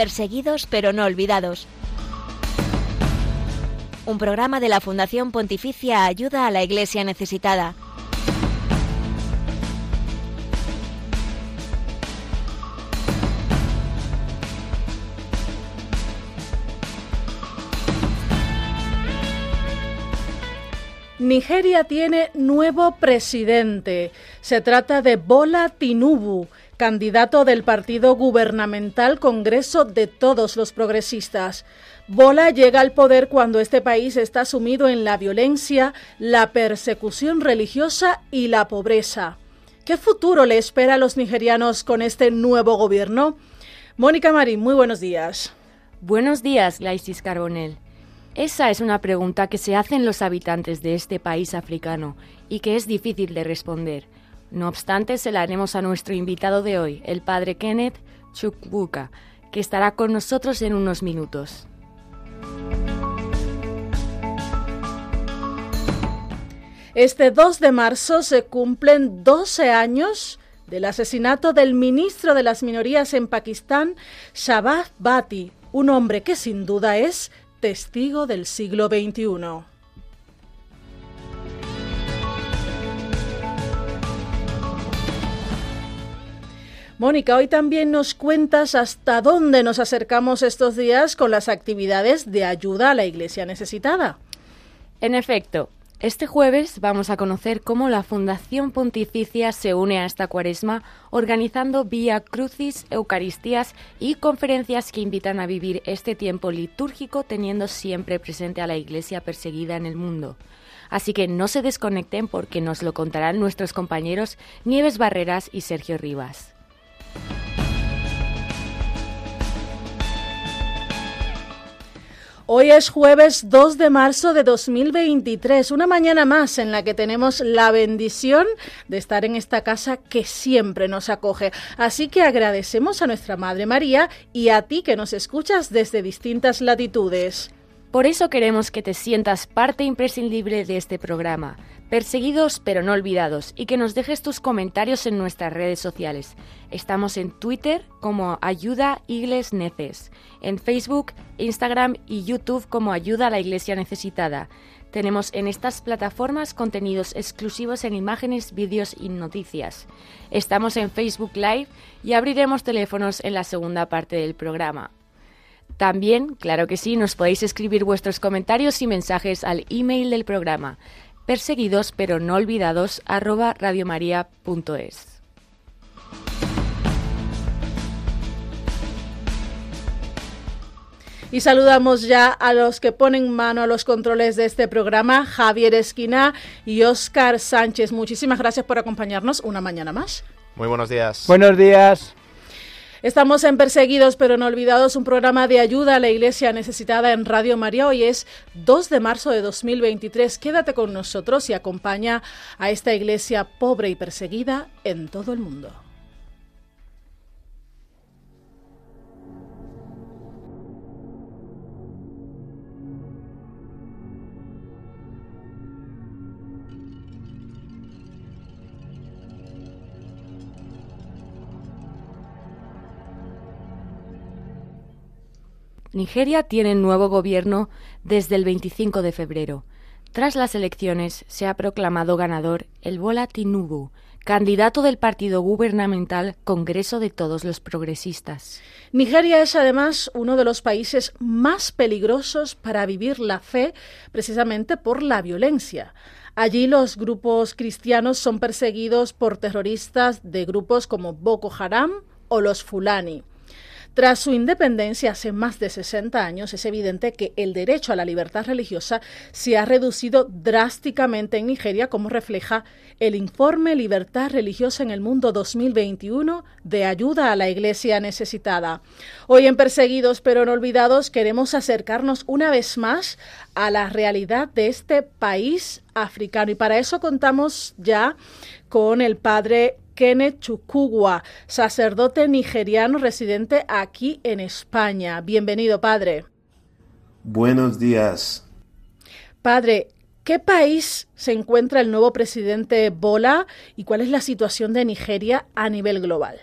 Perseguidos pero no olvidados. Un programa de la Fundación Pontificia Ayuda a la Iglesia Necesitada. Nigeria tiene nuevo presidente. Se trata de Bola Tinubu, candidato del partido gubernamental Congreso de Todos los Progresistas. Bola llega al poder cuando este país está sumido en la violencia, la persecución religiosa y la pobreza. ¿Qué futuro le espera a los nigerianos con este nuevo gobierno? Mónica Marín, muy buenos días. Buenos días, Laisis Carbonell. Esa es una pregunta que se hacen los habitantes de este país africano y que es difícil de responder. No obstante, se la haremos a nuestro invitado de hoy, el padre Kenneth Chukbuka, que estará con nosotros en unos minutos. Este 2 de marzo se cumplen 12 años del asesinato del ministro de las minorías en Pakistán, Shabaz Bhatti, un hombre que sin duda es testigo del siglo XXI. Mónica, hoy también nos cuentas hasta dónde nos acercamos estos días con las actividades de ayuda a la Iglesia necesitada. En efecto, este jueves vamos a conocer cómo la Fundación Pontificia se une a esta cuaresma organizando vía crucis, eucaristías y conferencias que invitan a vivir este tiempo litúrgico teniendo siempre presente a la Iglesia perseguida en el mundo. Así que no se desconecten porque nos lo contarán nuestros compañeros Nieves Barreras y Sergio Rivas. Hoy es jueves 2 de marzo de 2023, una mañana más en la que tenemos la bendición de estar en esta casa que siempre nos acoge. Así que agradecemos a nuestra Madre María y a ti que nos escuchas desde distintas latitudes. Por eso queremos que te sientas parte imprescindible de este programa, perseguidos pero no olvidados, y que nos dejes tus comentarios en nuestras redes sociales. Estamos en Twitter como Ayuda Igles Neces, en Facebook, Instagram y YouTube como Ayuda a la Iglesia Necesitada. Tenemos en estas plataformas contenidos exclusivos en imágenes, vídeos y noticias. Estamos en Facebook Live y abriremos teléfonos en la segunda parte del programa. También, claro que sí, nos podéis escribir vuestros comentarios y mensajes al email del programa perseguidos pero no olvidados arroba radiomaria.es. Y saludamos ya a los que ponen mano a los controles de este programa, Javier Esquina y Óscar Sánchez. Muchísimas gracias por acompañarnos una mañana más. Muy buenos días. Buenos días. Estamos en Perseguidos pero no olvidados, un programa de ayuda a la iglesia necesitada en Radio María. Hoy es 2 de marzo de 2023. Quédate con nosotros y acompaña a esta iglesia pobre y perseguida en todo el mundo. Nigeria tiene nuevo gobierno desde el 25 de febrero. Tras las elecciones se ha proclamado ganador el Bola Tinubu, candidato del partido gubernamental Congreso de Todos los Progresistas. Nigeria es además uno de los países más peligrosos para vivir la fe precisamente por la violencia. Allí los grupos cristianos son perseguidos por terroristas de grupos como Boko Haram o los Fulani. Tras su independencia hace más de 60 años, es evidente que el derecho a la libertad religiosa se ha reducido drásticamente en Nigeria, como refleja el informe Libertad Religiosa en el Mundo 2021 de ayuda a la Iglesia necesitada. Hoy en Perseguidos pero no olvidados queremos acercarnos una vez más a la realidad de este país africano y para eso contamos ya con el padre Kenneth Chukugwa, sacerdote nigeriano residente aquí en España. Bienvenido, padre. Buenos días. Padre, ¿qué país se encuentra el nuevo presidente Bola y cuál es la situación de Nigeria a nivel global?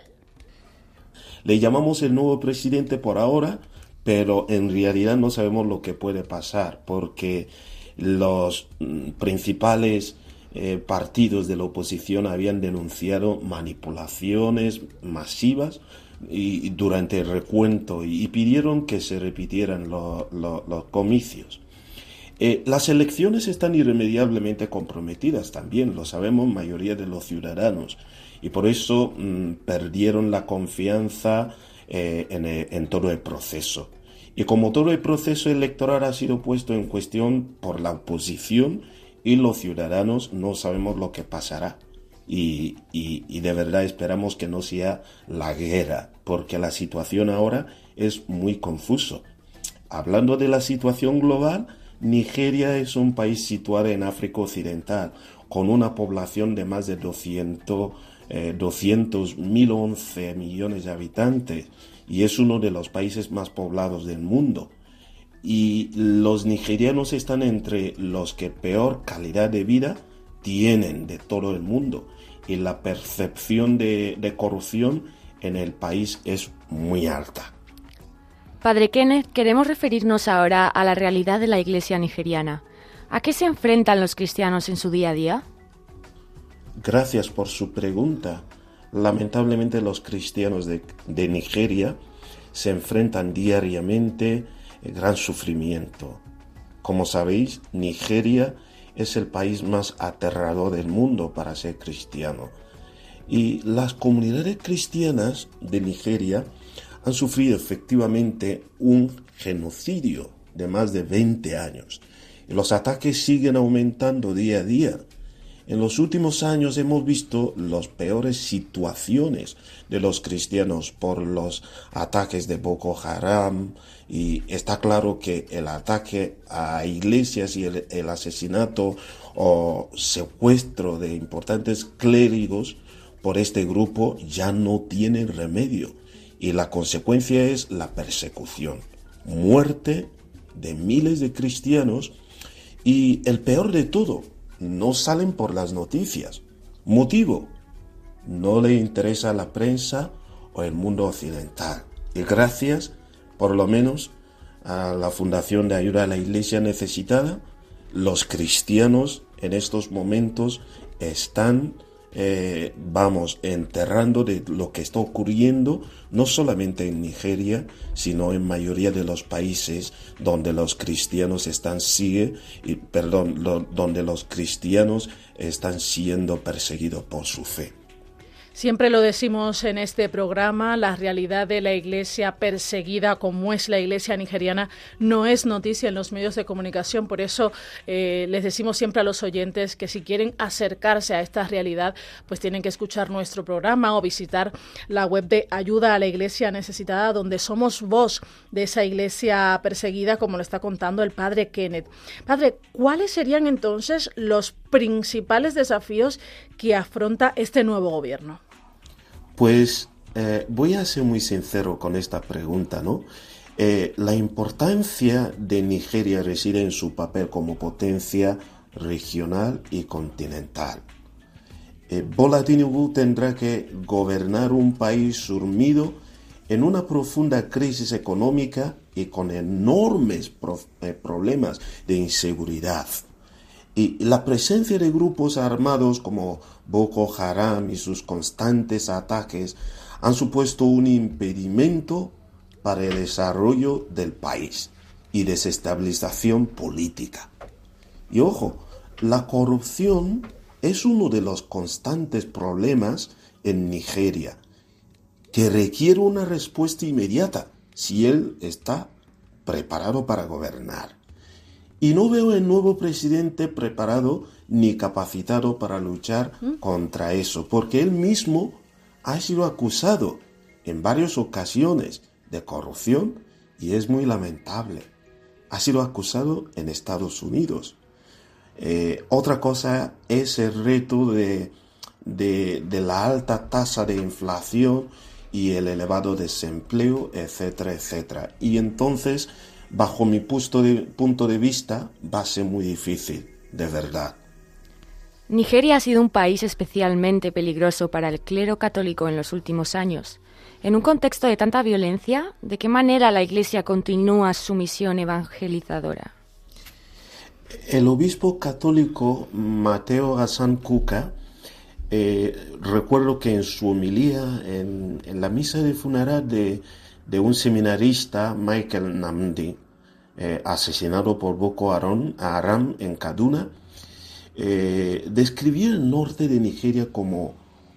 Le llamamos el nuevo presidente por ahora, pero en realidad no sabemos lo que puede pasar, porque los mm, principales eh, partidos de la oposición habían denunciado manipulaciones masivas y, durante el recuento y, pidieron que se repitieran los comicios. Eh, las elecciones están irremediablemente comprometidas también, lo sabemos mayoría de los ciudadanos, y por eso mm, perdieron la confianza eh, en, en todo el proceso. Y como todo el proceso electoral ha sido puesto en cuestión por la oposición, y los ciudadanos no sabemos lo que pasará. Y, de verdad esperamos que no sea la guerra, porque la situación ahora es muy confuso. Hablando de la situación global, Nigeria es un país situado en África Occidental, con una población de más de 200, eh, 200.011 millones de habitantes, y es uno de los países más poblados del mundo y los nigerianos están entre los que peor calidad de vida tienen de todo el mundo y la percepción de, corrupción en el país es muy alta. Padre Kenneth, queremos referirnos ahora a la realidad de la iglesia nigeriana. ¿A qué se enfrentan los cristianos en su día a día? Gracias por su pregunta. Lamentablemente los cristianos de, de Nigeria se enfrentan diariamente gran sufrimiento. Como sabéis, Nigeria es el país más aterrador del mundo para ser cristiano. Y las comunidades cristianas de Nigeria han sufrido efectivamente un genocidio de más de 20 años. Y los ataques siguen aumentando día a día. En los últimos años hemos visto las peores situaciones de los cristianos por los ataques de Boko Haram y está claro que el ataque a iglesias y el, asesinato o secuestro de importantes clérigos por este grupo ya no tienen remedio y la consecuencia es la persecución, muerte de miles de cristianos y el peor de todo, no salen por las noticias. Motivo, no le interesa la prensa o el mundo occidental. Y gracias, por lo menos, a la Fundación de Ayuda a la Iglesia Necesitada, los cristianos en estos momentos están eh, vamos enterrando de lo que está ocurriendo no solamente en Nigeria, sino en mayoría de los países donde los cristianos están sigue, y, perdón, donde los cristianos están siendo perseguidos por su fe. Siempre lo decimos en este programa, la realidad de la iglesia perseguida como es la iglesia nigeriana no es noticia en los medios de comunicación. Por eso eh, les decimos siempre a los oyentes que si quieren acercarse a esta realidad, pues tienen que escuchar nuestro programa o visitar la web de Ayuda a la Iglesia Necesitada, donde somos voz de esa iglesia perseguida, como lo está contando el padre Kenneth. Padre, ¿cuáles serían entonces los principales desafíos que afronta este nuevo gobierno? Pues eh, voy a ser muy sincero con esta pregunta, ¿no? Eh, la importancia de Nigeria reside en su papel como potencia regional y continental. Eh, tendrá que gobernar un país sumido en una profunda crisis económica y con enormes problemas de inseguridad. Y la presencia de grupos armados como Boko Haram y sus constantes ataques han supuesto un impedimento para el desarrollo del país y desestabilización política. Y ojo, la corrupción es uno de los constantes problemas en Nigeria, que requiere una respuesta inmediata si él está preparado para gobernar. Y no veo el nuevo presidente preparado ni capacitado para luchar ¿Mm? contra eso, porque él mismo ha sido acusado en varias ocasiones de corrupción y es muy lamentable. Ha sido acusado en Estados Unidos. Eh, otra cosa es el reto de, de, de la alta tasa de inflación y el elevado desempleo, etcétera, etcétera. Y entonces bajo mi punto de, punto de vista, va a ser muy difícil, de verdad. Nigeria ha sido un país especialmente peligroso para el clero católico en los últimos años. En un contexto de tanta violencia, ¿de qué manera la Iglesia continúa su misión evangelizadora? El obispo católico Mateo Gassan Cuca, eh, recuerdo que en su homilía, en, la misa de funeral de, un seminarista, Michael Namdi, eh, asesinado por Boko Haram, en Kaduna, eh, describió el norte de Nigeria como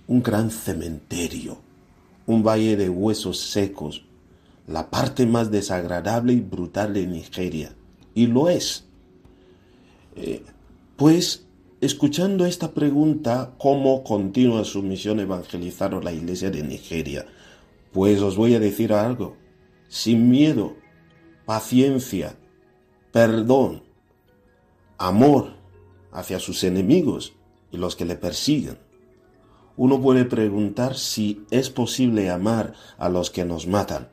un gran cementerio, un valle de huesos secos, la parte más desagradable y brutal de Nigeria. Y lo es. Eh, pues, escuchando esta pregunta, ¿cómo continúa su misión evangelizar la iglesia de Nigeria? Pues os voy a decir algo. Sin miedo, paciencia, perdón, amor hacia sus enemigos y los que le persiguen. Uno puede preguntar si es posible amar a los que nos matan.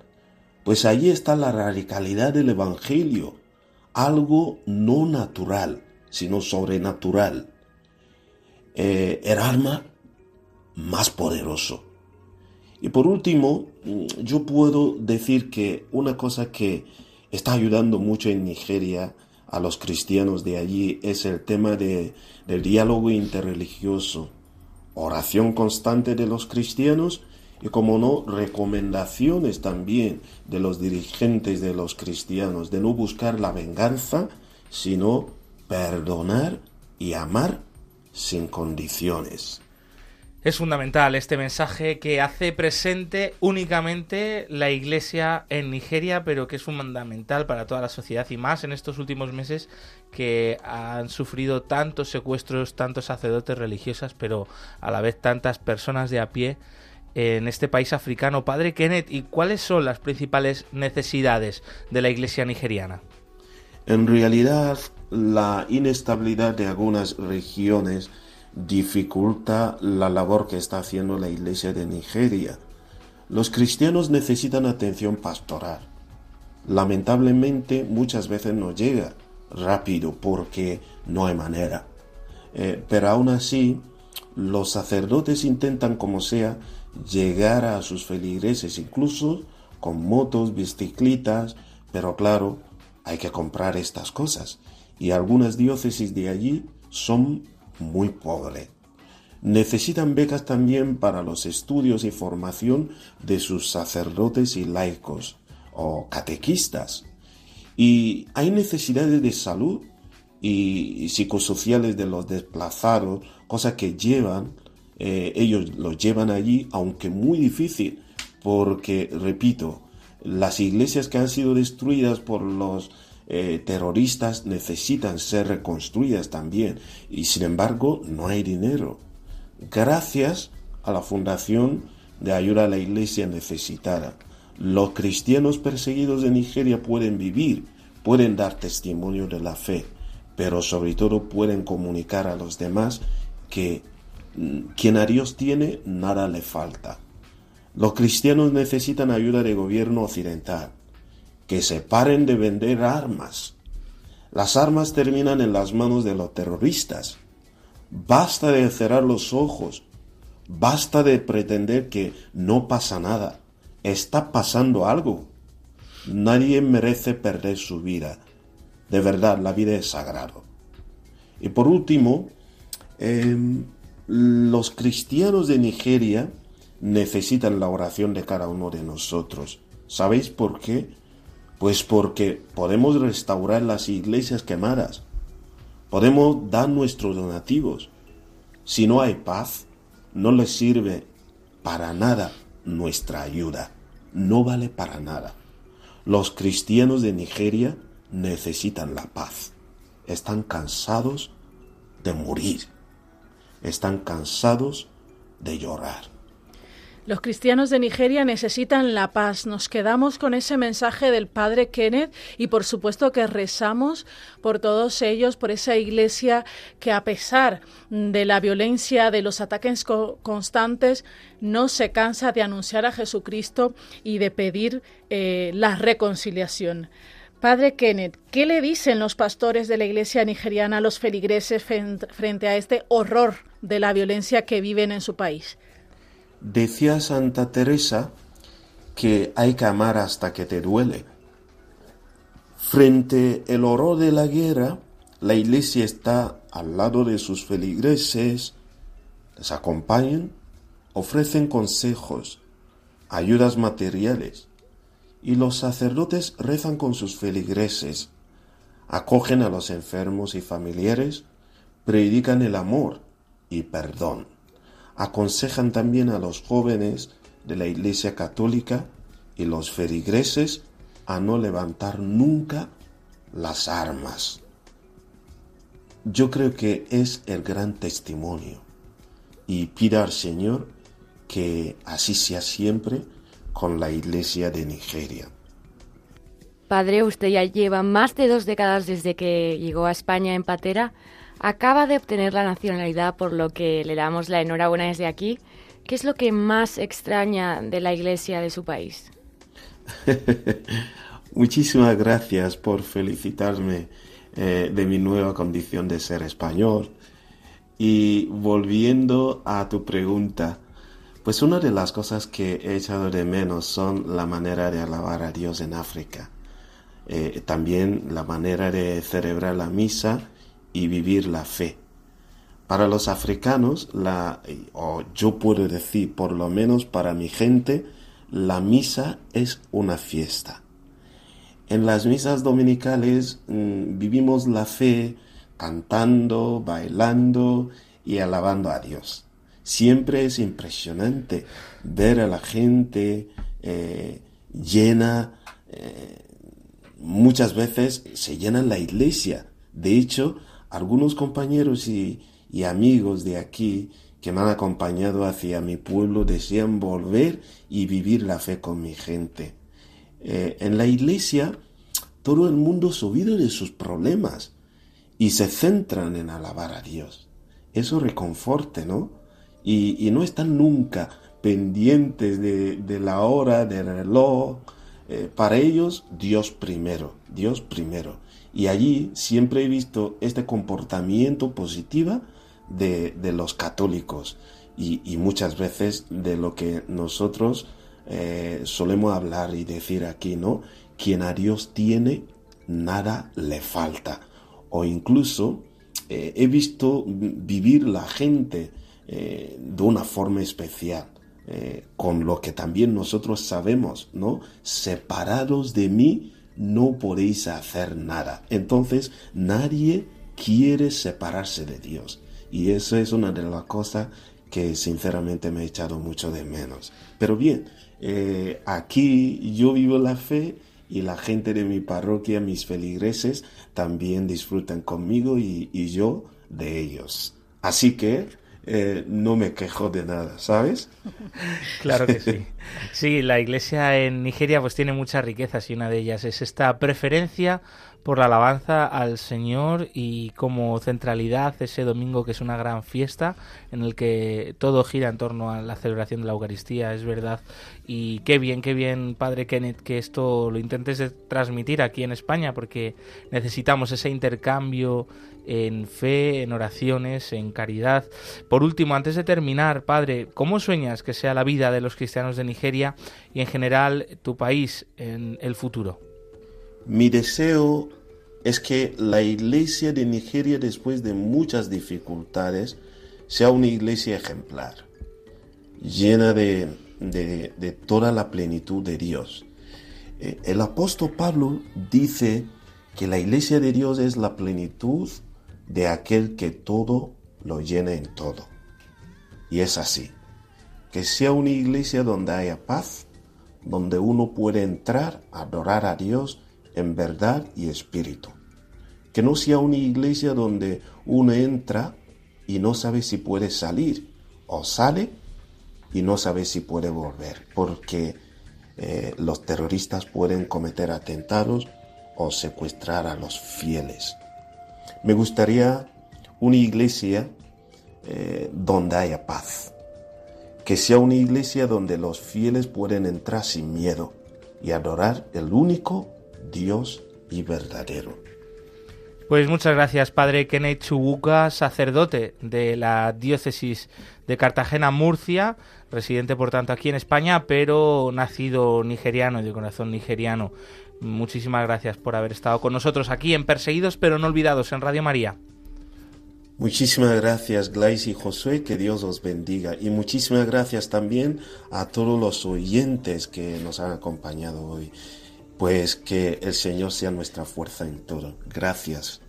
Pues ahí está la radicalidad del Evangelio, algo no natural, sino sobrenatural. Eh, el arma más poderoso. Y por último, yo puedo decir que una cosa que está ayudando mucho en Nigeria a los cristianos de allí es el tema de, del diálogo interreligioso, oración constante de los cristianos y como no, recomendaciones también de los dirigentes de los cristianos de no buscar la venganza, sino perdonar y amar sin condiciones. Es fundamental este mensaje que hace presente únicamente la Iglesia en Nigeria, pero que es fundamental para toda la sociedad y más en estos últimos meses que han sufrido tantos secuestros, tantos sacerdotes religiosas, pero a la vez tantas personas de a pie en este país africano. Padre Kenneth, ¿y cuáles son las principales necesidades de la Iglesia nigeriana? En realidad, la inestabilidad de algunas regiones dificulta la labor que está haciendo la Iglesia de Nigeria. Los cristianos necesitan atención pastoral. Lamentablemente muchas veces no llega rápido porque no hay manera. Eh, pero aún así, los sacerdotes intentan como sea llegar a sus feligreses, incluso con motos, bicicletas, pero claro, hay que comprar estas cosas. Y algunas diócesis de allí son muy pobre. Necesitan becas también para los estudios y formación de sus sacerdotes y laicos o catequistas. Y hay necesidades de salud y psicosociales de los desplazados, cosa que llevan, eh, ellos los llevan allí, aunque muy difícil, porque, repito, las iglesias que han sido destruidas por los eh, terroristas necesitan ser reconstruidas también y sin embargo no hay dinero. Gracias a la Fundación de Ayuda a la Iglesia Necesitada, los cristianos perseguidos de Nigeria pueden vivir, pueden dar testimonio de la fe, pero sobre todo pueden comunicar a los demás que mm, quien a Dios tiene, nada le falta. Los cristianos necesitan ayuda del gobierno occidental, que se paren de vender armas. Las armas terminan en las manos de los terroristas. Basta de cerrar los ojos. Basta de pretender que no pasa nada. Está pasando algo. Nadie merece perder su vida. De verdad, la vida es sagrado. Y por último, em, los cristianos de Nigeria necesitan la oración de cada uno de nosotros. ¿Sabéis por qué? Pues porque podemos restaurar las iglesias quemadas, podemos dar nuestros donativos. Si no hay paz, no les sirve para nada nuestra ayuda, no vale para nada. Los cristianos de Nigeria necesitan la paz, están cansados de morir, están cansados de llorar. Los cristianos de Nigeria necesitan la paz. Nos quedamos con ese mensaje del Padre Kenneth y por supuesto que rezamos por todos ellos, por esa iglesia que a pesar de la violencia, de los ataques constantes, no se cansa de anunciar a Jesucristo y de pedir eh, la reconciliación. Padre Kenneth, ¿qué le dicen los pastores de la iglesia nigeriana a los feligreses frente a este horror de la violencia que viven en su país? Decía Santa Teresa que hay que amar hasta que te duele. Frente el horror de la guerra, la iglesia está al lado de sus feligreses, les acompañan, ofrecen consejos, ayudas materiales, y los sacerdotes rezan con sus feligreses, acogen a los enfermos y familiares, predican el amor y perdón, aconsejan también a los jóvenes de la Iglesia Católica y los feligreses a no levantar nunca las armas. Yo creo que es el gran testimonio y pido al Señor que así sea siempre con la Iglesia de Nigeria. Padre, usted ya lleva más de dos décadas desde que llegó a España en patera. Acaba de obtener la nacionalidad, por lo que le damos la enhorabuena desde aquí. ¿Qué es lo que más extraña de la Iglesia de su país? Muchísimas gracias por felicitarme eh, de mi nueva condición de ser español. Y volviendo a tu pregunta, pues una de las cosas que he echado de menos son la manera de alabar a Dios en África. Eh, también la manera de celebrar la misa y vivir la fe. Para los africanos, la, o yo puedo decir, por lo menos para mi gente, la misa es una fiesta. En las misas dominicales mm, vivimos la fe cantando, bailando y alabando a Dios. Siempre es impresionante ver a la gente eh, llena, eh, muchas veces se llena la iglesia. De hecho, algunos compañeros y, amigos de aquí que me han acompañado hacia mi pueblo desean volver y vivir la fe con mi gente. Eh, en la iglesia todo el mundo se olvida de sus problemas y se centran en alabar a Dios. Eso reconforte, ¿no? Y, no están nunca pendientes de, la hora, del reloj. Eh, para ellos, Dios primero, Dios primero. Y allí siempre he visto este comportamiento positivo de, los católicos y, muchas veces de lo que nosotros eh, solemos hablar y decir aquí, ¿no? Quien a Dios tiene, nada le falta. O incluso eh, he visto vivir la gente eh, de una forma especial. con lo que también nosotros sabemos, ¿no? Separados de mí, no podéis hacer nada. Entonces nadie quiere separarse de Dios. Y eso es una de las cosas que sinceramente me he echado mucho de menos. Pero bien, eh, aquí yo vivo la fe y la gente de mi parroquia, mis feligreses, también disfrutan conmigo y, y yo de ellos. Así que eh, no me quejo de nada, ¿sabes? Claro que sí. Sí, la iglesia en Nigeria pues tiene muchas riquezas y una de ellas es esta preferencia por la alabanza al Señor y como centralidad ese domingo que es una gran fiesta en el que todo gira en torno a la celebración de la Eucaristía, es verdad. Y qué bien, qué bien, Padre Kenneth, que esto lo intentes transmitir aquí en España porque necesitamos ese intercambio en fe, en oraciones, en caridad. Por último, antes de terminar, Padre, ¿cómo sueñas que sea la vida de los cristianos de Nigeria y en general tu país en el futuro? Mi deseo es que la iglesia de Nigeria, después de muchas dificultades, sea una iglesia ejemplar, llena de, toda la plenitud de Dios. Eh, el apóstol Pablo dice que la iglesia de Dios es la plenitud de aquel que todo lo llena en todo. Y es así. Que sea una iglesia donde haya paz, donde uno puede entrar a adorar a Dios en verdad y espíritu. Que no sea una iglesia donde uno entra y no sabe si puede salir o sale y no sabe si puede volver, porque eh, los terroristas pueden cometer atentados o secuestrar a los fieles. Me gustaría una iglesia eh, donde haya paz, que sea una iglesia donde los fieles pueden entrar sin miedo y adorar el único Dios y verdadero. Pues muchas gracias, padre Kenneth Chubuca, sacerdote de la diócesis de Cartagena-Murcia, residente por tanto aquí en España, pero nacido nigeriano y de corazón nigeriano. Muchísimas gracias por haber estado con nosotros aquí en Perseguidos pero no olvidados en Radio María. Muchísimas gracias, Glais y Josué, que Dios os bendiga. Y muchísimas gracias también a todos los oyentes que nos han acompañado hoy. Pues que el Señor sea nuestra fuerza en todo. Gracias.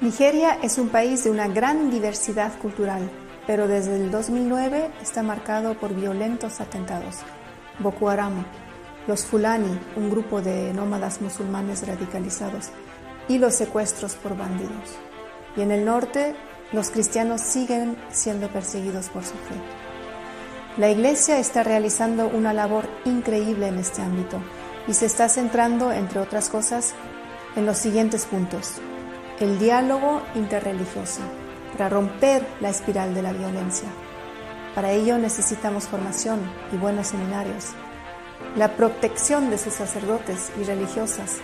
Nigeria es un país de una gran diversidad cultural, pero desde el 2009 está marcado por violentos atentados. Boko Haram, los Fulani, un grupo de nómadas musulmanes radicalizados, y los secuestros por bandidos. Y en el norte, los cristianos siguen siendo perseguidos por su fe. La Iglesia está realizando una labor increíble en este ámbito y se está centrando, entre otras cosas, en los siguientes puntos. El diálogo interreligioso para romper la espiral de la violencia para ello necesitamos formación y buenos seminarios. La protección de sus sacerdotes y religiosas.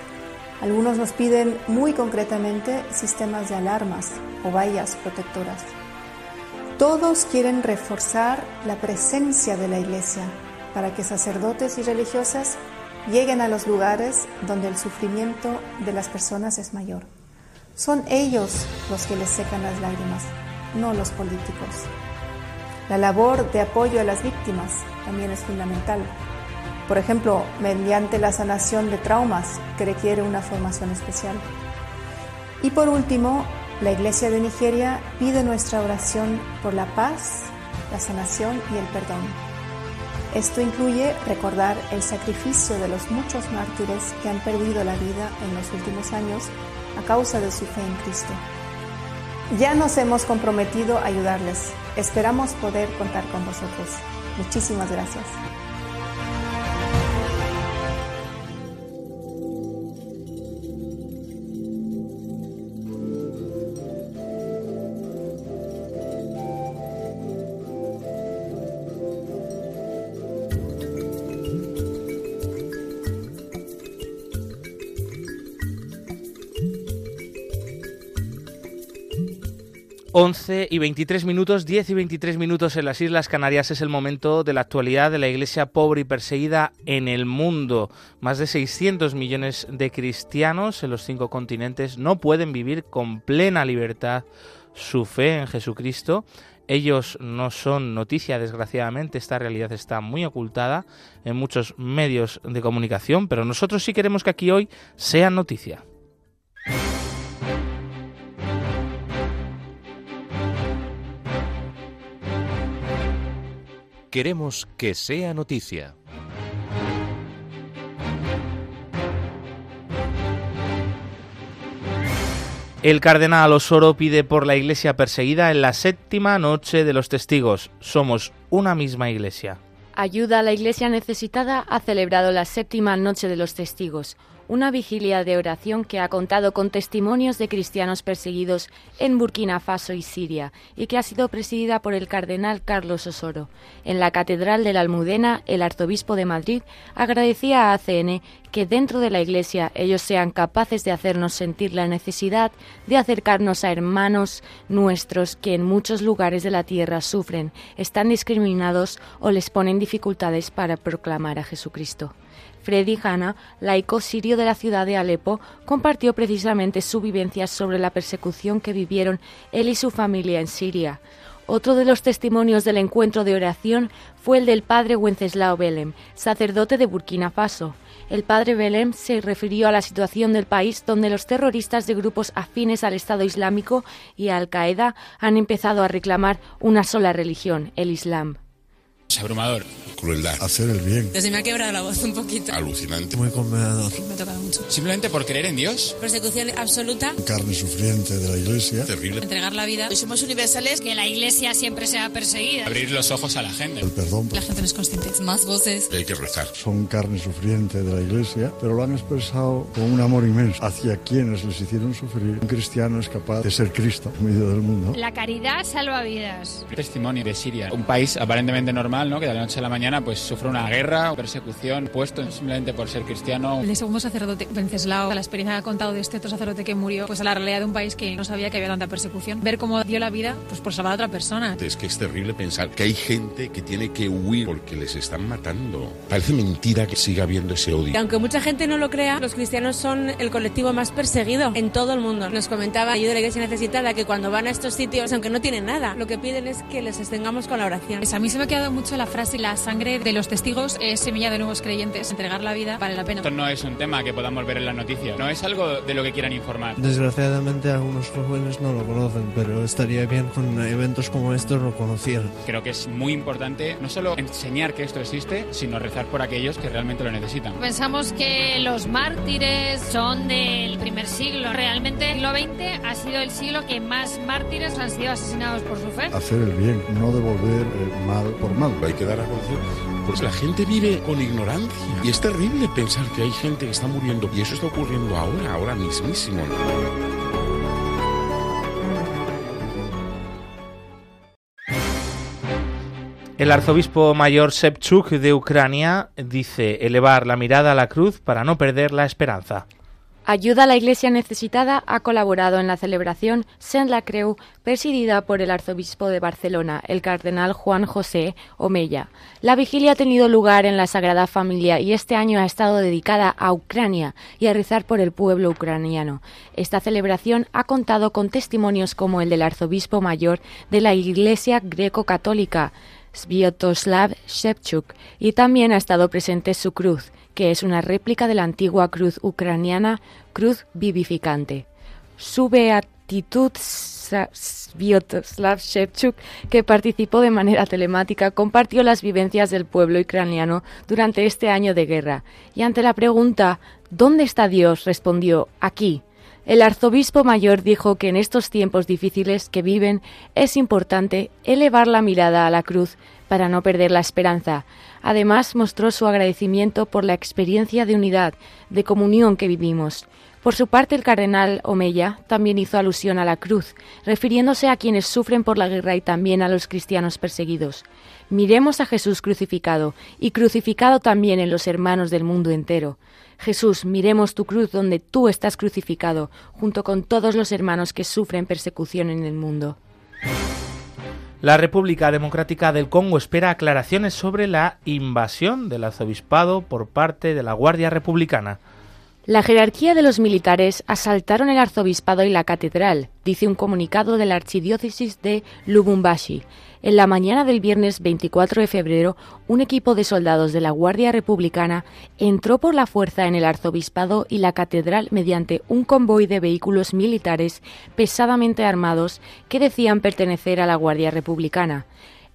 Algunos nos piden muy concretamente sistemas de alarmas o vallas protectoras. Todos quieren reforzar la presencia de la Iglesia para que sacerdotes y religiosas lleguen a los lugares donde el sufrimiento de las personas es mayor. Son ellos los que les secan las lágrimas, no los políticos. La labor de apoyo a las víctimas también es fundamental. Por ejemplo, mediante la sanación de traumas que requiere una formación especial. Y por último, la Iglesia de Nigeria pide nuestra oración por la paz, la sanación y el perdón. Esto incluye recordar el sacrificio de los muchos mártires que han perdido la vida en los últimos años a causa de su fe en Cristo. Ya nos hemos comprometido a ayudarles. Esperamos poder contar con vosotros. Muchísimas gracias. 11 y 23 minutos, 10 y 23 minutos en las Islas Canarias es el momento de la actualidad de la Iglesia pobre y perseguida en el mundo. Más de 600 millones de cristianos en los cinco continentes no pueden vivir con plena libertad su fe en Jesucristo. Ellos no son noticia, desgraciadamente, esta realidad está muy ocultada en muchos medios de comunicación, pero nosotros sí queremos que aquí hoy sea noticia. Queremos que sea noticia. El cardenal Osoro pide por la iglesia perseguida en la séptima noche de los testigos. Somos una misma iglesia. Ayuda a la iglesia necesitada ha celebrado la séptima noche de los testigos, una vigilia de oración que ha contado con testimonios de cristianos perseguidos en Burkina Faso y Siria y que ha sido presidida por el cardenal Carlos Osoro. En la Catedral de la Almudena, el arzobispo de Madrid agradecía a ACN que dentro de la Iglesia ellos sean capaces de hacernos sentir la necesidad de acercarnos a hermanos nuestros que en muchos lugares de la tierra sufren, están discriminados o les ponen dificultades para proclamar a Jesucristo. Freddy Hanna, laico sirio de la ciudad de Alepo, compartió precisamente su vivencia sobre la persecución que vivieron él y su familia en Siria. Otro de los testimonios del encuentro de oración fue el del padre Wenceslao Belem, sacerdote de Burkina Faso. El padre Belem se refirió a la situación del país donde los terroristas de grupos afines al Estado Islámico y a Al Qaeda han empezado a reclamar una sola religión, el Islam. Es abrumador. Crueldad. Hacer el bien. Desde me ha quebrado la voz un poquito. Alucinante. Muy conmovedor. Me ha tocado mucho. Simplemente por creer en Dios. Persecución absoluta. Carne sufriente de la iglesia. Terrible. Entregar la vida. Somos universales. Que la iglesia siempre sea perseguida. Abrir los ojos a la gente. El perdón. La gente no es consciente. Más voces. Hay que rezar. Son carne sufriente de la iglesia, pero lo han expresado con un amor inmenso hacia quienes les hicieron sufrir. Un cristiano es capaz de ser Cristo en medio del mundo. La caridad salva vidas. Testimonio de Siria. Un país aparentemente normal normal, ¿no? Que de la noche a la mañana pues sufre una guerra o persecución puesto simplemente por ser cristiano. El segundo sacerdote Venceslao, la experiencia que ha contado de este otro sacerdote que murió, pues a la realidad de un país que no sabía que había tanta persecución. Ver cómo dio la vida pues por salvar a otra persona. Es que es terrible pensar que hay gente que tiene que huir porque les están matando. Parece mentira que siga habiendo ese odio. Y aunque mucha gente no lo crea, los cristianos son el colectivo más perseguido en todo el mundo. Nos comentaba ayuda de la iglesia necesitada que cuando van a estos sitios, aunque no tienen nada, lo que piden es que les estengamos con la oración. Pues a mí se me ha quedado mucho la frase la sangre de los testigos es semilla de nuevos creyentes. Entregar la vida vale la pena. Esto no es un tema que podamos ver en las noticias, no es algo de lo que quieran informar. Desgraciadamente algunos jóvenes no lo conocen, pero estaría bien con eventos como estos lo conocieran. Creo que es muy importante no solo enseñar que esto existe, sino rezar por aquellos que realmente lo necesitan. Pensamos que los mártires son del primer siglo. Realmente el siglo XX ha sido el siglo que más mártires han sido asesinados por su fe. Hacer el bien, no devolver el mal por mal. Hay que dar a conocer. Pues la gente vive con ignorancia. Y es terrible pensar que hay gente que está muriendo. Y eso está ocurriendo ahora, ahora mismísimo. El arzobispo mayor Sepchuk de Ucrania dice elevar la mirada a la cruz para no perder la esperanza. Ayuda a la Iglesia necesitada ha colaborado en la celebración Saint la Creu, presidida por el arzobispo de Barcelona, el cardenal Juan José Omeya. La vigilia ha tenido lugar en la Sagrada Familia y este año ha estado dedicada a Ucrania y a rezar por el pueblo ucraniano. Esta celebración ha contado con testimonios como el del arzobispo mayor de la Iglesia greco-católica, Sviatoslav Shevchuk, y también ha estado presente su cruz, que es una réplica de la antigua cruz ucraniana, cruz vivificante. Su beatitud Sviatoslav Shevchuk, que participó de manera telemática, compartió las vivencias del pueblo ucraniano durante este año de guerra, y ante la pregunta ¿Dónde está Dios? respondió aquí. El arzobispo mayor dijo que en estos tiempos difíciles que viven es importante elevar la mirada a la cruz para no perder la esperanza. Además, mostró su agradecimiento por la experiencia de unidad, de comunión que vivimos. Por su parte, el cardenal Omeya también hizo alusión a la cruz, refiriéndose a quienes sufren por la guerra y también a los cristianos perseguidos. Miremos a Jesús crucificado y crucificado también en los hermanos del mundo entero. Jesús, miremos tu cruz donde tú estás crucificado, junto con todos los hermanos que sufren persecución en el mundo. La República Democrática del Congo espera aclaraciones sobre la invasión del arzobispado por parte de la Guardia Republicana. La jerarquía de los militares asaltaron el arzobispado y la catedral, dice un comunicado de la archidiócesis de Lubumbashi. En la mañana del viernes 24 de febrero, un equipo de soldados de la Guardia Republicana entró por la fuerza en el arzobispado y la catedral mediante un convoy de vehículos militares pesadamente armados que decían pertenecer a la Guardia Republicana.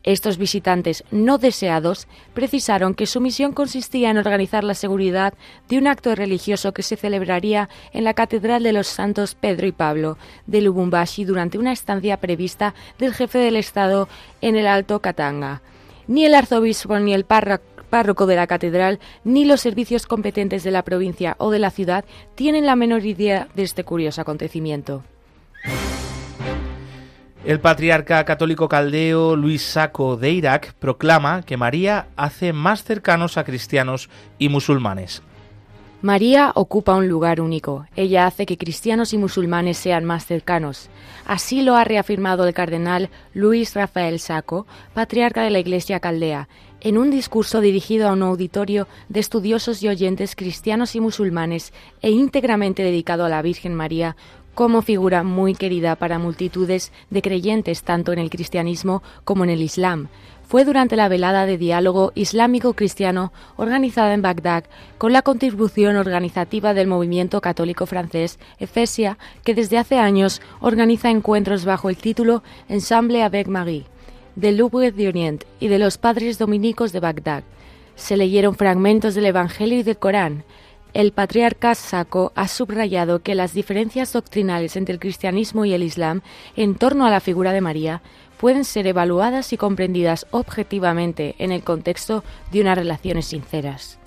Estos visitantes no deseados precisaron que su misión consistía en organizar la seguridad de un acto religioso que se celebraría en la Catedral de los Santos Pedro y Pablo de Lubumbashi durante una estancia prevista del jefe del Estado en el Alto Katanga. Ni el arzobispo ni el párroco de la catedral ni los servicios competentes de la provincia o de la ciudad tienen la menor idea de este curioso acontecimiento. El patriarca católico caldeo Luis Saco de Irak proclama que María hace más cercanos a cristianos y musulmanes. María ocupa un lugar único. Ella hace que cristianos y musulmanes sean más cercanos. Así lo ha reafirmado el cardenal Luis Rafael Saco, patriarca de la Iglesia caldea, en un discurso dirigido a un auditorio de estudiosos y oyentes cristianos y musulmanes e íntegramente dedicado a la Virgen María como figura muy querida para multitudes de creyentes tanto en el cristianismo como en el islam. Fue durante la velada de diálogo islámico-cristiano organizada en Bagdad con la contribución organizativa del movimiento católico francés Efesia, que desde hace años organiza encuentros bajo el título Ensemble avec Marie, del Louvre de Orient y de los padres dominicos de Bagdad. Se leyeron fragmentos del Evangelio y del Corán, el patriarca Saco ha subrayado que las diferencias doctrinales entre el cristianismo y el islam en torno a la figura de María pueden ser evaluadas y comprendidas objetivamente en el contexto de unas relaciones sinceras.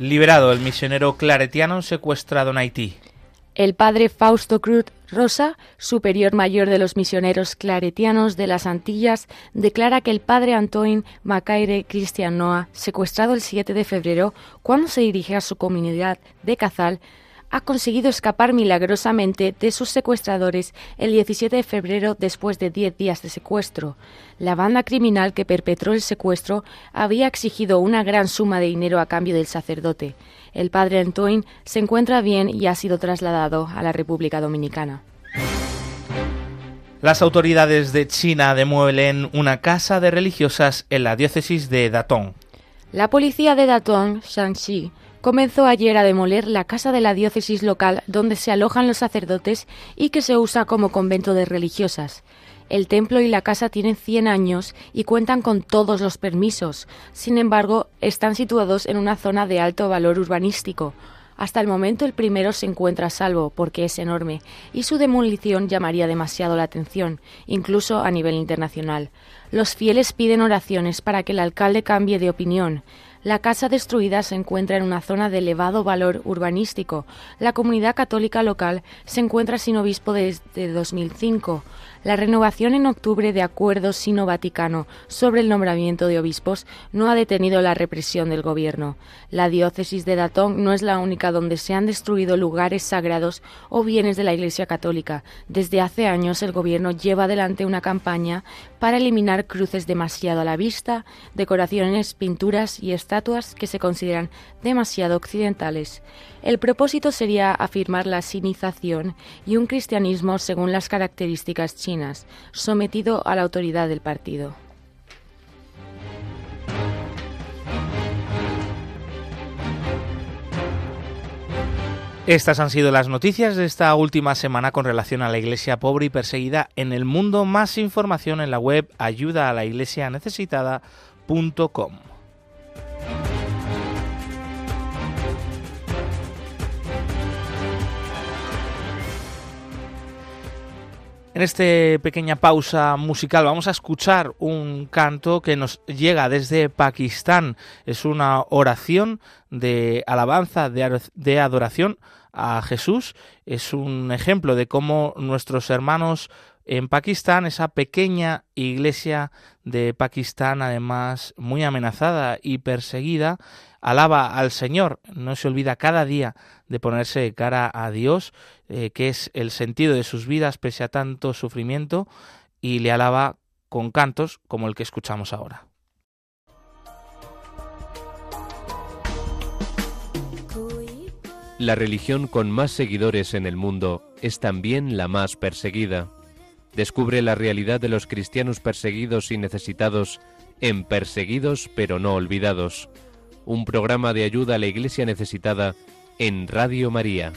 Liberado el misionero claretiano secuestrado en Haití. El padre Fausto Cruz Rosa, superior mayor de los misioneros claretianos de las Antillas, declara que el padre Antoine Macaire Cristian Noah, secuestrado el 7 de febrero cuando se dirige a su comunidad de Cazal, ha conseguido escapar milagrosamente de sus secuestradores el 17 de febrero después de 10 días de secuestro. La banda criminal que perpetró el secuestro había exigido una gran suma de dinero a cambio del sacerdote. El padre Antoine se encuentra bien y ha sido trasladado a la República Dominicana. Las autoridades de China demuelen una casa de religiosas en la diócesis de Datong. La policía de Datong, Shanxi, comenzó ayer a demoler la casa de la diócesis local donde se alojan los sacerdotes y que se usa como convento de religiosas. El templo y la casa tienen 100 años y cuentan con todos los permisos. Sin embargo, están situados en una zona de alto valor urbanístico. Hasta el momento el primero se encuentra a salvo porque es enorme y su demolición llamaría demasiado la atención, incluso a nivel internacional. Los fieles piden oraciones para que el alcalde cambie de opinión. La casa destruida se encuentra en una zona de elevado valor urbanístico. La comunidad católica local se encuentra sin obispo desde 2005. La renovación en octubre de acuerdos sino-vaticano sobre el nombramiento de obispos no ha detenido la represión del gobierno. La diócesis de Datong no es la única donde se han destruido lugares sagrados o bienes de la Iglesia católica. Desde hace años el gobierno lleva adelante una campaña para eliminar cruces demasiado a la vista, decoraciones, pinturas y estatuas que se consideran demasiado occidentales. El propósito sería afirmar la sinización y un cristianismo según las características chinas, sometido a la autoridad del partido. Estas han sido las noticias de esta última semana con relación a la iglesia pobre y perseguida en el mundo. Más información en la web ayuda a la iglesia necesitada.com. En esta pequeña pausa musical vamos a escuchar un canto que nos llega desde Pakistán. Es una oración de alabanza, de, adoración a Jesús. Es un ejemplo de cómo nuestros hermanos en Pakistán, esa pequeña iglesia de Pakistán, además muy amenazada y perseguida, alaba al Señor, no se olvida cada día de ponerse cara a Dios, eh, que es el sentido de sus vidas pese a tanto sufrimiento, y le alaba con cantos como el que escuchamos ahora. La religión con más seguidores en el mundo es también la más perseguida. Descubre la realidad de los cristianos perseguidos y necesitados en Perseguidos pero no olvidados un programa de ayuda a la Iglesia necesitada en Radio María.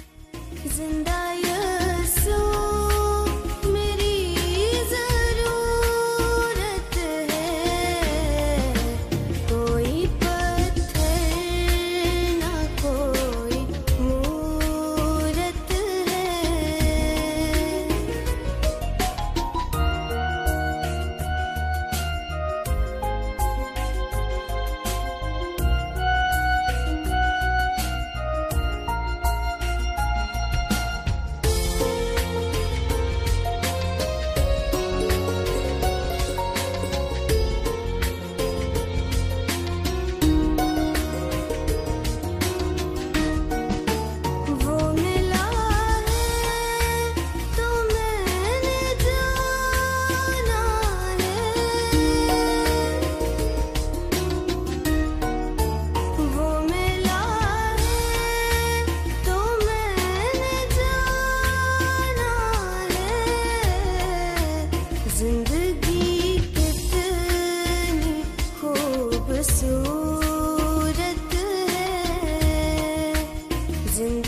in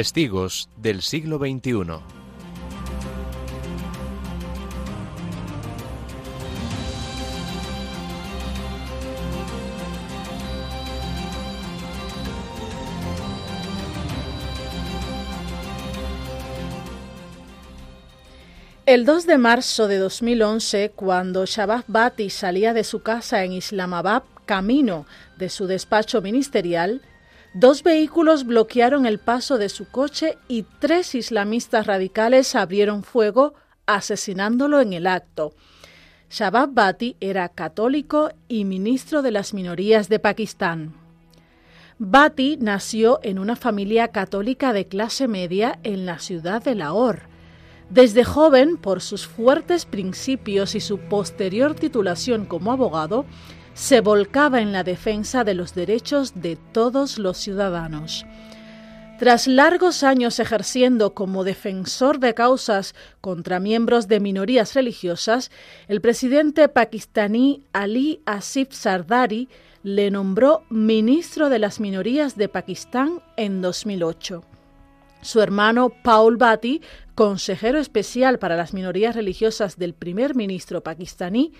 Testigos del siglo XXI. El 2 de marzo de 2011, cuando Shabab Bati salía de su casa en Islamabad camino de su despacho ministerial, dos vehículos bloquearon el paso de su coche y tres islamistas radicales abrieron fuego asesinándolo en el acto. Shabab Bati era católico y ministro de las minorías de Pakistán. Bati nació en una familia católica de clase media en la ciudad de Lahore. Desde joven, por sus fuertes principios y su posterior titulación como abogado, se volcaba en la defensa de los derechos de todos los ciudadanos. Tras largos años ejerciendo como defensor de causas contra miembros de minorías religiosas, el presidente pakistaní Ali Asif Sardari le nombró ministro de las minorías de Pakistán en 2008. Su hermano Paul Bhatti, consejero especial para las minorías religiosas del primer ministro pakistaní,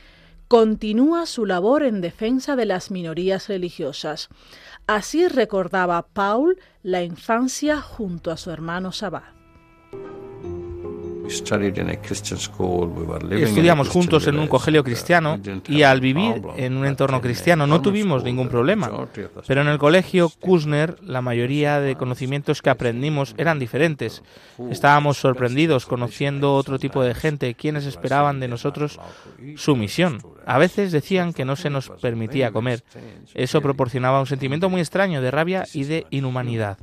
continúa su labor en defensa de las minorías religiosas. Así recordaba Paul la infancia junto a su hermano Sabah. Estudiamos juntos en un colegio cristiano y al vivir en un entorno cristiano no tuvimos ningún problema. Pero en el colegio Kusner la mayoría de conocimientos que aprendimos eran diferentes. Estábamos sorprendidos conociendo otro tipo de gente quienes esperaban de nosotros su misión. A veces decían que no se nos permitía comer. Eso proporcionaba un sentimiento muy extraño de rabia y de inhumanidad.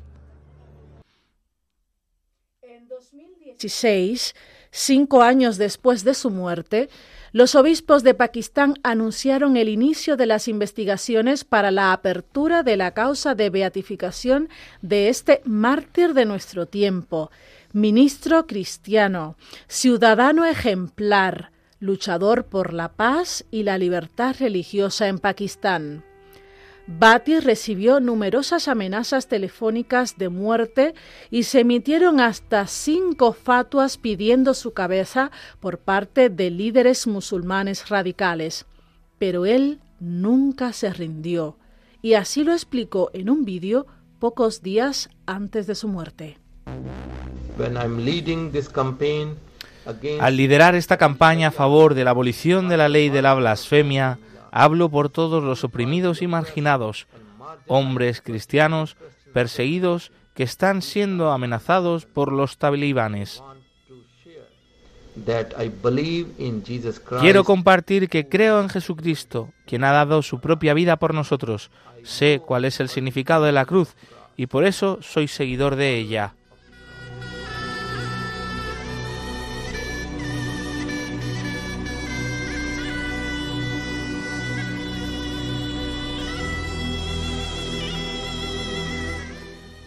2016, cinco años después de su muerte, los obispos de Pakistán anunciaron el inicio de las investigaciones para la apertura de la causa de beatificación de este mártir de nuestro tiempo, ministro cristiano, ciudadano ejemplar, luchador por la paz y la libertad religiosa en Pakistán. Bati recibió numerosas amenazas telefónicas de muerte y se emitieron hasta cinco fatuas pidiendo su cabeza por parte de líderes musulmanes radicales. Pero él nunca se rindió y así lo explicó en un vídeo pocos días antes de su muerte. Al liderar esta campaña a favor de la abolición de la ley de la blasfemia, Hablo por todos los oprimidos y marginados, hombres cristianos perseguidos que están siendo amenazados por los talibanes. Quiero compartir que creo en Jesucristo, quien ha dado su propia vida por nosotros. Sé cuál es el significado de la cruz y por eso soy seguidor de ella.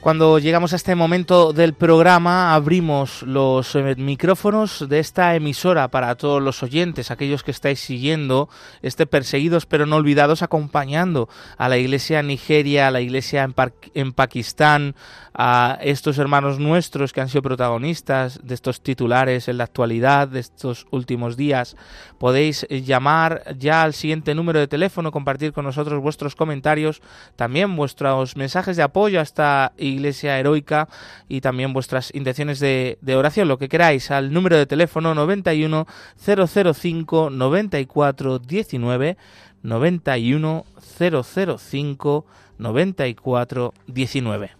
Cuando llegamos a este momento del programa, abrimos los eh, micrófonos de esta emisora para todos los oyentes, aquellos que estáis siguiendo este Perseguidos pero no olvidados, acompañando a la iglesia en Nigeria, a la iglesia en, Pakistán, a estos hermanos nuestros que han sido protagonistas de estos titulares en la actualidad de estos últimos días. Podéis eh, llamar ya al siguiente número de teléfono, compartir con nosotros vuestros comentarios, también vuestros mensajes de apoyo a esta iglesia heroica y también vuestras intenciones de, de oración, lo que queráis, al número de teléfono 91 005 94 19 91 005 94 19.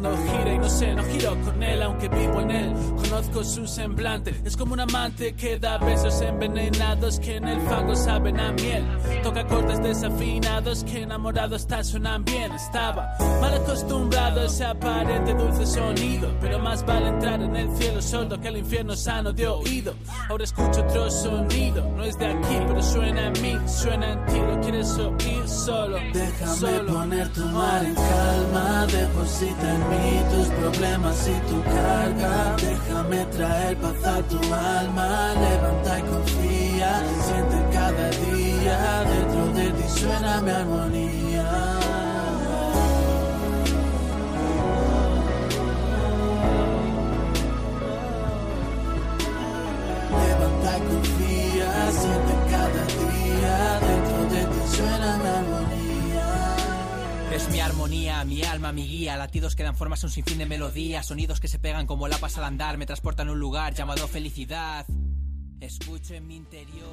Mundo gira y no sé, no giro con él, aunque vivo en él. Conozco su semblante, es como un amante que da besos envenenados que en el fango saben a miel. Toca cortes desafinados que enamorados tal suenan bien. Estaba mal acostumbrado a ese aparente dulce sonido, pero más vale entrar en el cielo sordo que el infierno sano de oído. Ahora escucho otro sonido, no es de aquí, pero suena en mí, suena en ti, lo quieres oír solo. Déjame poner tu mar en calma, deposita en tus problemas y tu carga. Déjame traer paz a tu alma, levanta y confía, siente cada día, dentro de ti suena mi armonía. Levanta y confía, siente Mi armonía, mi alma, mi guía. Latidos que dan formas a un sinfín de melodías. Sonidos que se pegan como lapas al andar. Me transportan a un lugar llamado felicidad. Escucho en mi interior.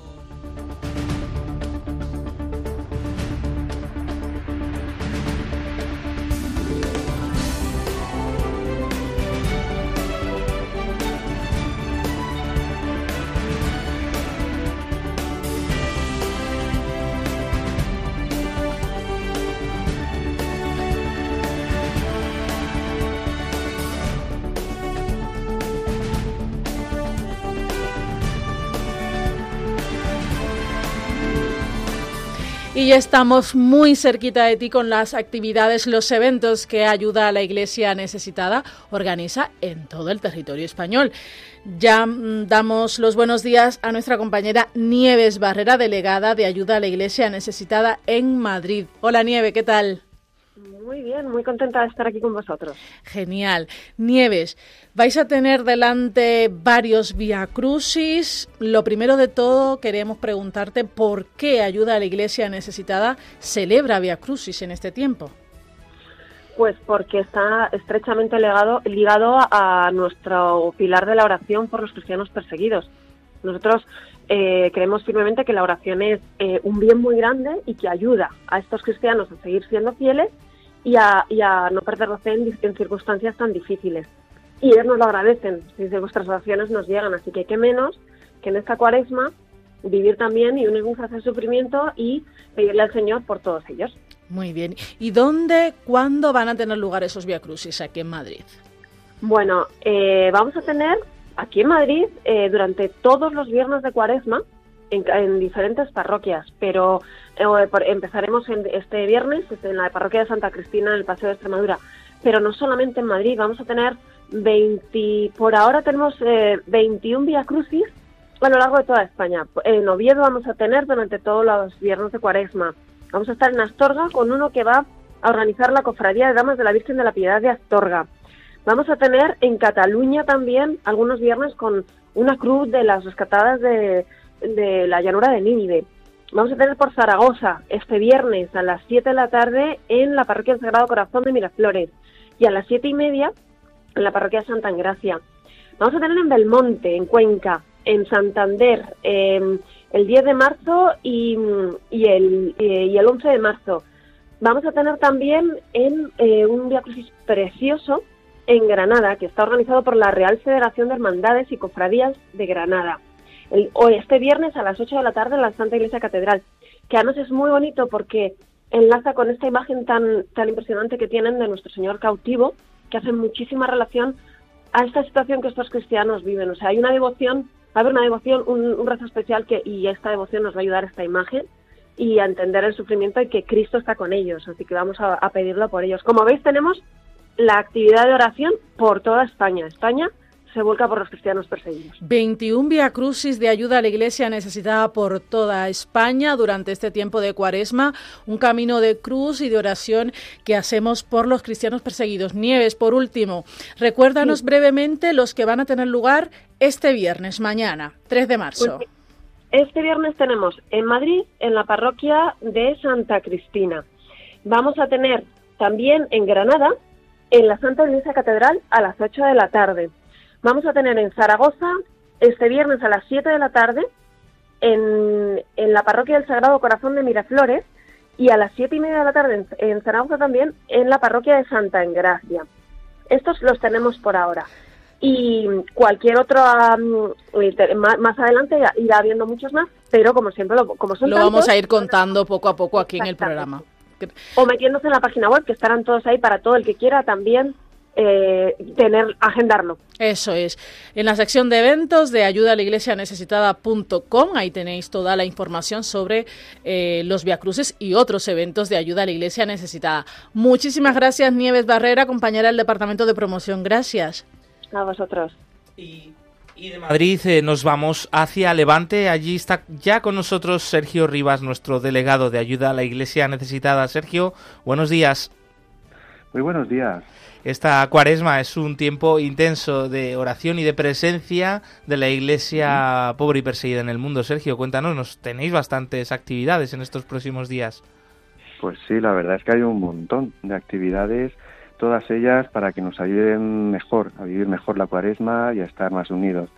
Y ya estamos muy cerquita de ti con las actividades, los eventos que Ayuda a la Iglesia Necesitada organiza en todo el territorio español. Ya mm, damos los buenos días a nuestra compañera Nieves Barrera, delegada de Ayuda a la Iglesia Necesitada en Madrid. Hola Nieve, ¿qué tal? Muy bien, muy contenta de estar aquí con vosotros. Genial. Nieves, vais a tener delante varios Via Crucis. Lo primero de todo, queremos preguntarte por qué Ayuda a la Iglesia Necesitada celebra Via Crucis en este tiempo. Pues porque está estrechamente ligado, ligado a nuestro pilar de la oración por los cristianos perseguidos. Nosotros eh, creemos firmemente que la oración es eh, un bien muy grande y que ayuda a estos cristianos a seguir siendo fieles y a, y a no perder la fe en, en, circunstancias tan difíciles. Y ellos nos lo agradecen, si vuestras oraciones nos llegan, así que qué menos que en esta cuaresma vivir también y unirnos hacia el sufrimiento y pedirle al Señor por todos ellos. Muy bien. ¿Y dónde, cuándo van a tener lugar esos Via Crucis aquí en Madrid? Bueno, eh, vamos a tener aquí en Madrid eh, durante todos los viernes de cuaresma en, en diferentes parroquias, pero eh, empezaremos en este viernes en la parroquia de Santa Cristina en el Paseo de Extremadura, pero no solamente en Madrid, vamos a tener 20, por ahora tenemos eh, 21 Via Crucis a lo largo de toda España. En Oviedo vamos a tener durante todos los viernes de cuaresma. Vamos a estar en Astorga con uno que va a organizar la Cofradía de Damas de la Virgen de la Piedad de Astorga. Vamos a tener en Cataluña también algunos viernes con una cruz de las rescatadas de, de la llanura de Nínive. Vamos a tener por Zaragoza este viernes a las 7 de la tarde en la parroquia del Sagrado Corazón de Miraflores y a las 7 y media en la parroquia de Santa Engracia. Vamos a tener en Belmonte, en Cuenca, en Santander, eh, el 10 de marzo y, el, y el 11 de marzo. Vamos a tener también en eh, un Crucis precioso en Granada, que está organizado por la Real Federación de Hermandades y Cofradías de Granada. Hoy, este viernes a las 8 de la tarde en la Santa Iglesia Catedral, que además es muy bonito porque enlaza con esta imagen tan, tan impresionante que tienen de nuestro Señor cautivo, que hace muchísima relación a esta situación que estos cristianos viven. O sea, hay una devoción, va a haber una devoción, un, un rezo especial que, y esta devoción nos va a ayudar a esta imagen y a entender el sufrimiento y que Cristo está con ellos. Así que vamos a pedirlo por ellos. Como veis, tenemos la actividad de oración por toda España. España se vuelca por los cristianos perseguidos. 21 Via Crucis de ayuda a la Iglesia necesitada por toda España durante este tiempo de Cuaresma, un camino de cruz y de oración que hacemos por los cristianos perseguidos. Nieves, por último, recuérdanos sí. brevemente los que van a tener lugar este viernes, mañana, 3 de marzo. Pues, este viernes tenemos en Madrid, en la parroquia de Santa Cristina. Vamos a tener también en Granada, en la Santa Iglesia Catedral, a las 8 de la tarde. Vamos a tener en Zaragoza este viernes a las 7 de la tarde en, en, la parroquia del Sagrado Corazón de Miraflores y a las 7 y media de la tarde en, en, Zaragoza también en la parroquia de Santa Engracia. Estos los tenemos por ahora. Y cualquier otro, más, adelante irá habiendo muchos más, pero como siempre, lo, como son Lo vamos a ir contando poco a poco aquí en el programa. O metiéndose en la página web, que estarán todos ahí para todo el que quiera también eh, tener, agendarlo. Eso es. En la sección de eventos de ayuda a la iglesia necesitada.com, ahí tenéis toda la información sobre eh, los viacruces y otros eventos de ayuda a la iglesia necesitada. Muchísimas gracias, Nieves Barrera, compañera del Departamento de Promoción. Gracias. A vosotros. Y, de Madrid eh, nos vamos hacia Levante. Allí está ya con nosotros Sergio Rivas, nuestro delegado de ayuda a la iglesia necesitada. Sergio, buenos días. Muy buenos días. Esta cuaresma es un tiempo intenso de oración y de presencia de la iglesia pobre y perseguida en el mundo. Sergio, cuéntanos, nos tenéis bastantes actividades en estos próximos días. Pues sí, la verdad es que hay un montón de actividades, todas ellas para que nos ayuden mejor, a vivir mejor la cuaresma y a estar más unidos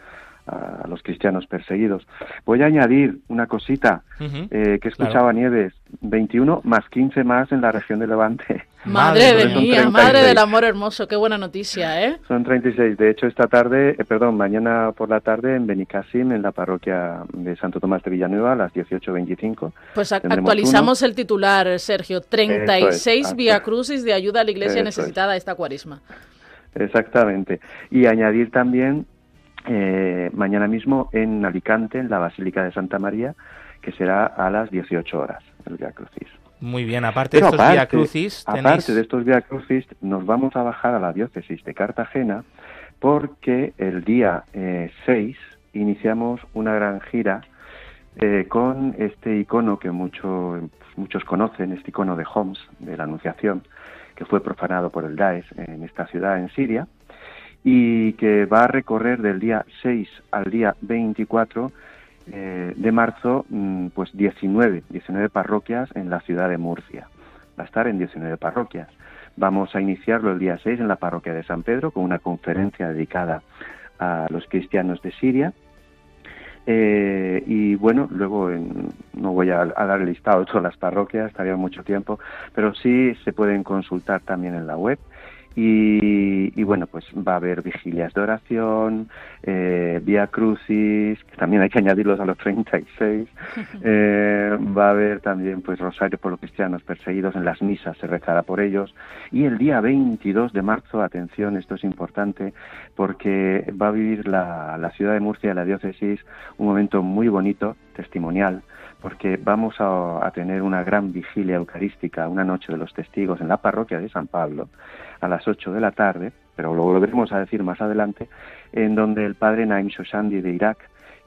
a los cristianos perseguidos. Voy a añadir una cosita eh, que escuchaba Nieves, 21 más 15 más en la región de Levante. Madre de mía, madre del amor hermoso, qué buena noticia, ¿eh? Son 36. De hecho, esta tarde, eh, perdón, mañana por la tarde en Benicassim, en la parroquia de Santo Tomás de Villanueva, a las 18.25. Pues actualizamos el titular, Sergio. 36 Via Crucis de ayuda a la iglesia necesitada esta cuaresma. Exactamente. Y añadir también eh, mañana mismo en Alicante, en la Basílica de Santa María, que será a las 18 horas, el Via Crucis. Muy bien, aparte de estos Via Crucis, aparte de estos Via Crucis, nos vamos a bajar a la diócesis de Cartagena porque el día 6 eh, iniciamos una gran gira eh, con este icono que mucho, muchos conocen, este icono de Homs, de la Anunciación, que fue profanado por el Daesh en esta ciudad en Siria y que va a recorrer del día 6 al día 24 eh, de marzo mm, pues 19, 19 parroquias en la ciudad de Murcia. Va a estar en 19 parroquias. Vamos a iniciarlo el día 6 en la parroquia de San Pedro con una conferencia dedicada a los cristianos de Siria. Eh, y bueno, luego no voy a, a, dar el listado de todas las parroquias, estaría mucho tiempo, pero sí se pueden consultar también en la web y, bueno, pues va a haber vigilias de oración, eh, vía crucis, que también hay que añadirlos a los 36. Eh, va a haber también pues rosario por los cristianos perseguidos en las misas, se rezará por ellos. Y el día 22 de marzo, atención, esto es importante, porque va a vivir la, la ciudad de Murcia, la diócesis, un momento muy bonito, testimonial, porque vamos a, tener una gran vigilia eucarística, una noche de los testigos en la parroquia de San Pablo a las 8 de la tarde, pero lo volveremos a decir más adelante, en donde el padre Naim Shoshandi de Irak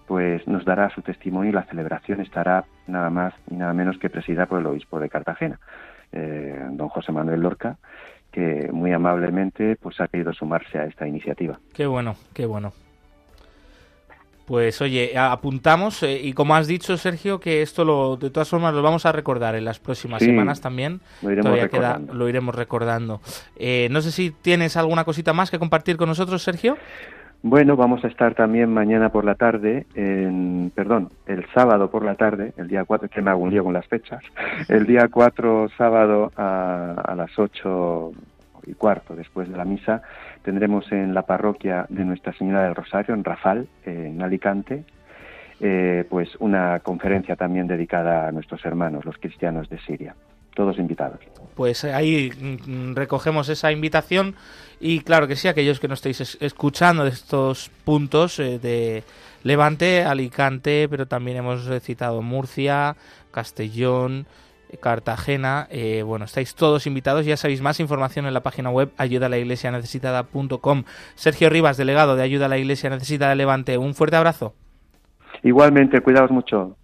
pues nos dará su testimonio y la celebración estará nada más y nada menos que presidida por el obispo de Cartagena, eh, don José Manuel Lorca, que muy amablemente pues ha querido sumarse a esta iniciativa. Qué bueno, qué bueno. Pues oye, apuntamos eh, y como has dicho Sergio que esto lo de todas formas lo vamos a recordar en las próximas semanas también. Lo iremos Todavía recordando. Queda, lo iremos recordando. Eh, no sé si tienes alguna cosita más que compartir con nosotros, Sergio. Bueno, vamos a estar también mañana por la tarde, en, perdón, el sábado por la tarde, el día 4, que me hago un lío con las fechas, el día 4 sábado a, a las 8 y cuarto después de la misa, tendremos en la parroquia de Nuestra Señora del Rosario, en Rafal, en Alicante, eh, pues una conferencia también dedicada a nuestros hermanos, los cristianos de Siria. Todos invitados. Pues ahí mm, recogemos esa invitación y claro que sí, aquellos que no estéis escuchando de estos puntos eh, de Levante, Alicante, pero también hemos citado Murcia, Castellón, Cartagena. Eh, bueno, estáis todos invitados. Ya sabéis más información en la página web ayudalaiglesianecesitada.com. Sergio Rivas, delegado de Ayuda a la Iglesia Necesitada Levante. Un fuerte abrazo. Igualmente, cuidaos mucho.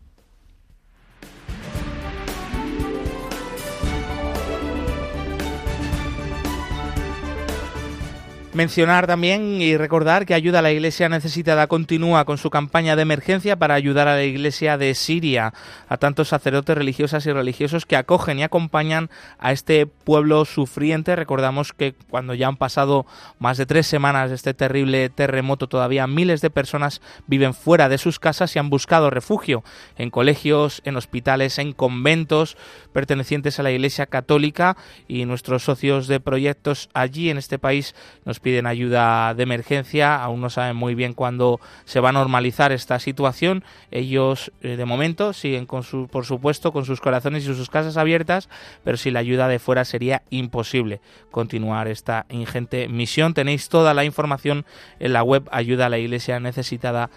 Mencionar también y recordar que Ayuda a la Iglesia Necesitada continúa con su campaña de emergencia para ayudar a la Iglesia de Siria, a tantos sacerdotes religiosas y religiosos que acogen y acompañan a este pueblo sufriente. Recordamos que cuando ya han pasado más de tres semanas de este terrible terremoto, todavía miles de personas viven fuera de sus casas y han buscado refugio en colegios, en hospitales, en conventos pertenecientes a la Iglesia Católica y nuestros socios de proyectos allí en este país nos piden ayuda de emergencia, aún no saben muy bien cuándo se va a normalizar esta situación. Ellos, eh, de momento, siguen, con su, por supuesto, con sus corazones y sus casas abiertas, pero sin la ayuda de fuera sería imposible continuar esta ingente misión. Tenéis toda la información en la web ayuda a la iglesia necesitada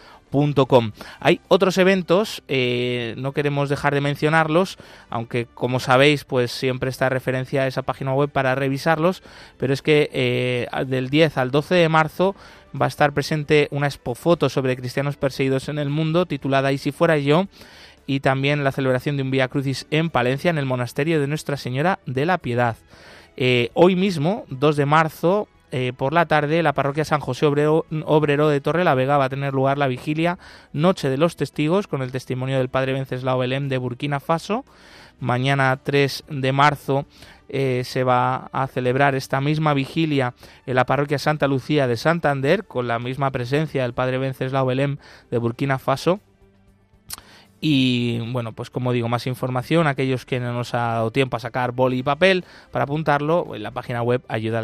hay otros eventos, eh, no queremos dejar de mencionarlos, aunque como sabéis, pues siempre está referencia a esa página web para revisarlos, pero es que eh, del 10 al 12 de marzo va a estar presente una expofoto sobre cristianos perseguidos en el mundo titulada Y si fuera yo, y también la celebración de un Vía Crucis en Palencia, en el monasterio de Nuestra Señora de la Piedad. Eh, hoy mismo, 2 de marzo, eh, por la tarde, la parroquia San José Obrero, de Torre la Vega va a tener lugar la vigilia Noche de los Testigos con el testimonio del padre Venceslao Belém de Burkina Faso. Mañana 3 de marzo eh, se va a celebrar esta misma vigilia en la parroquia Santa Lucía de Santander con la misma presencia del padre Venceslao Belém de Burkina Faso. Y bueno, pues como digo, más información, aquellos que no nos ha dado tiempo a sacar boli y papel para apuntarlo, en la página web ayuda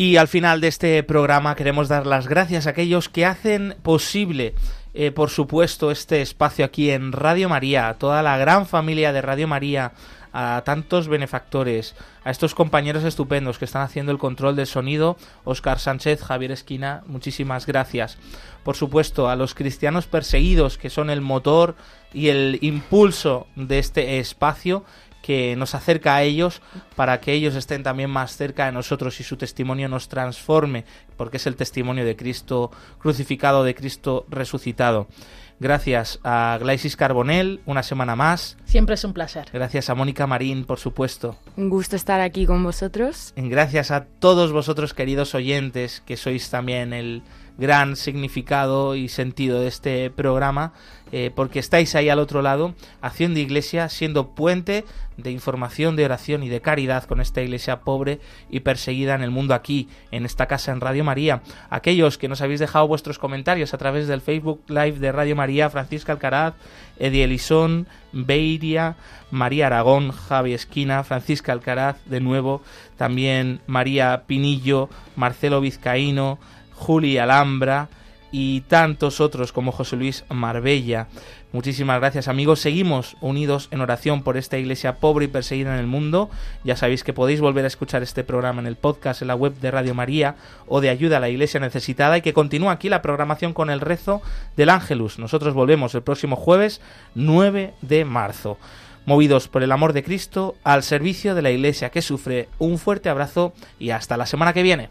Y al final de este programa queremos dar las gracias a aquellos que hacen posible, eh, por supuesto, este espacio aquí en Radio María, a toda la gran familia de Radio María, a tantos benefactores, a estos compañeros estupendos que están haciendo el control del sonido, Oscar Sánchez, Javier Esquina, muchísimas gracias. Por supuesto, a los cristianos perseguidos, que son el motor y el impulso de este espacio, que nos acerca a ellos para que ellos estén también más cerca de nosotros y su testimonio nos transforme, porque es el testimonio de Cristo crucificado, de Cristo resucitado. Gracias a Glaisis Carbonell, una semana más. Siempre es un placer. Gracias a Mónica Marín, por supuesto. Un gusto estar aquí con vosotros. Gracias a todos vosotros, queridos oyentes, que sois también el gran significado y sentido de este programa, eh, porque estáis ahí al otro lado, haciendo iglesia, siendo puente de información, de oración y de caridad con esta iglesia pobre y perseguida en el mundo aquí, en esta casa en Radio María. Aquellos que nos habéis dejado vuestros comentarios a través del Facebook Live de Radio María, Francisca Alcaraz, Eddie Elisón, Beiria, María Aragón, Javi Esquina, Francisca Alcaraz, de nuevo, también María Pinillo, Marcelo Vizcaíno, Juli Alhambra y tantos otros como José Luis Marbella. Muchísimas gracias amigos. Seguimos unidos en oración por esta iglesia pobre y perseguida en el mundo. Ya sabéis que podéis volver a escuchar este programa en el podcast, en la web de Radio María o de Ayuda a la Iglesia Necesitada y que continúa aquí la programación con el rezo del Ángelus. Nosotros volvemos el próximo jueves 9 de marzo. Movidos por el amor de Cristo al servicio de la iglesia que sufre. Un fuerte abrazo y hasta la semana que viene.